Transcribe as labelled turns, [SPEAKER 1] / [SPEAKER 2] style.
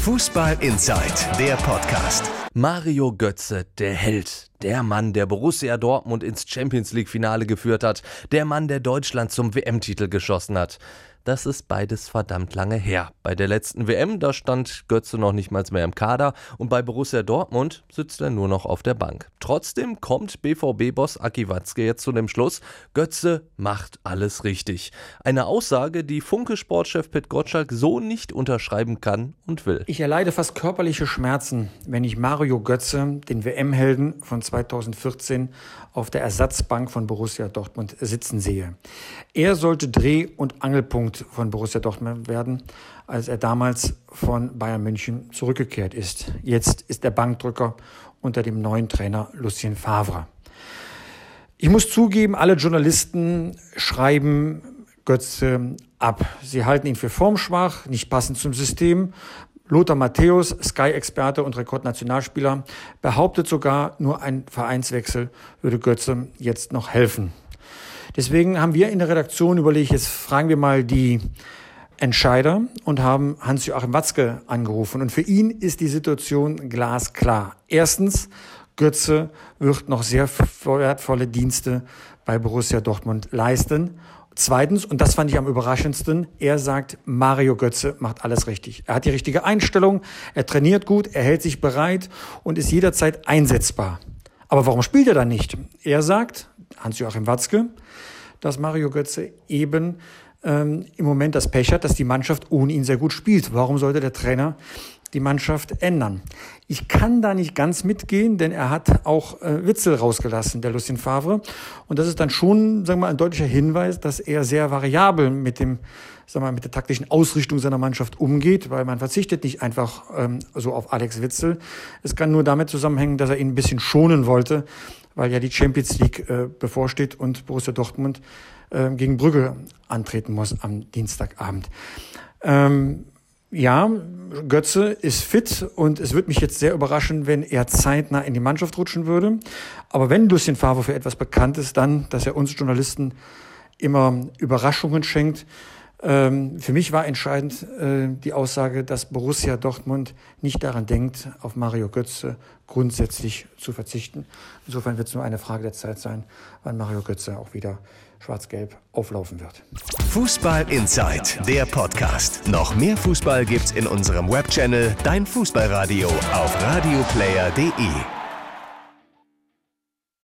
[SPEAKER 1] Fußball Inside, der Podcast.
[SPEAKER 2] Mario Götze, der Held, der Mann, der Borussia Dortmund ins Champions League Finale geführt hat, der Mann, der Deutschland zum WM-Titel geschossen hat das ist beides verdammt lange her. Bei der letzten WM, da stand Götze noch nicht mal mehr im Kader und bei Borussia Dortmund sitzt er nur noch auf der Bank. Trotzdem kommt BVB-Boss Aki Watzke jetzt zu dem Schluss, Götze macht alles richtig. Eine Aussage, die Funke-Sportchef Pet Gottschalk so nicht unterschreiben kann und will.
[SPEAKER 3] Ich erleide fast körperliche Schmerzen, wenn ich Mario Götze, den WM-Helden von 2014, auf der Ersatzbank von Borussia Dortmund sitzen sehe. Er sollte Dreh- und Angelpunkt Mittelpunkt von Borussia Dortmund werden, als er damals von Bayern München zurückgekehrt ist. Jetzt ist er Bankdrücker unter dem neuen Trainer Lucien Favre. Ich muss zugeben, alle Journalisten schreiben Götze ab. Sie halten ihn für formschwach, nicht passend zum System. Lothar Matthäus, Sky-Experte und Rekordnationalspieler, behauptet sogar, nur ein Vereinswechsel würde Götze jetzt noch helfen. Deswegen haben wir in der Redaktion überlegt, jetzt fragen wir mal die Entscheider und haben Hans-Joachim Watzke angerufen. Und für ihn ist die Situation glasklar. Erstens, Götze wird noch sehr wertvolle Dienste bei Borussia Dortmund leisten. Zweitens, und das fand ich am überraschendsten, er sagt, Mario Götze macht alles richtig. Er hat die richtige Einstellung, er trainiert gut, er hält sich bereit und ist jederzeit einsetzbar. Aber warum spielt er dann nicht? Er sagt, Hans-Joachim Watzke, dass Mario Götze eben ähm, im Moment das Pech hat, dass die Mannschaft ohne ihn sehr gut spielt. Warum sollte der Trainer die Mannschaft ändern? Ich kann da nicht ganz mitgehen, denn er hat auch äh, Witzel rausgelassen, der Lucien Favre. Und das ist dann schon, sagen wir mal, ein deutlicher Hinweis, dass er sehr variabel mit dem, sagen wir mal, mit der taktischen Ausrichtung seiner Mannschaft umgeht, weil man verzichtet nicht einfach ähm, so auf Alex Witzel. Es kann nur damit zusammenhängen, dass er ihn ein bisschen schonen wollte, weil ja die Champions League äh, bevorsteht und Borussia Dortmund äh, gegen Brügge antreten muss am Dienstagabend. Ähm, ja, Götze ist fit und es würde mich jetzt sehr überraschen, wenn er zeitnah in die Mannschaft rutschen würde. Aber wenn Lucien Favre für etwas bekannt ist, dann, dass er uns Journalisten immer Überraschungen schenkt. Ähm, für mich war entscheidend äh, die Aussage, dass Borussia Dortmund nicht daran denkt, auf Mario Götze grundsätzlich zu verzichten. Insofern wird es nur eine Frage der Zeit sein, wann Mario Götze auch wieder schwarz-gelb auflaufen wird.
[SPEAKER 1] Fußball Inside, der Podcast. Noch mehr Fußball gibt's in unserem Webchannel Dein Fußballradio auf radioplayer.de.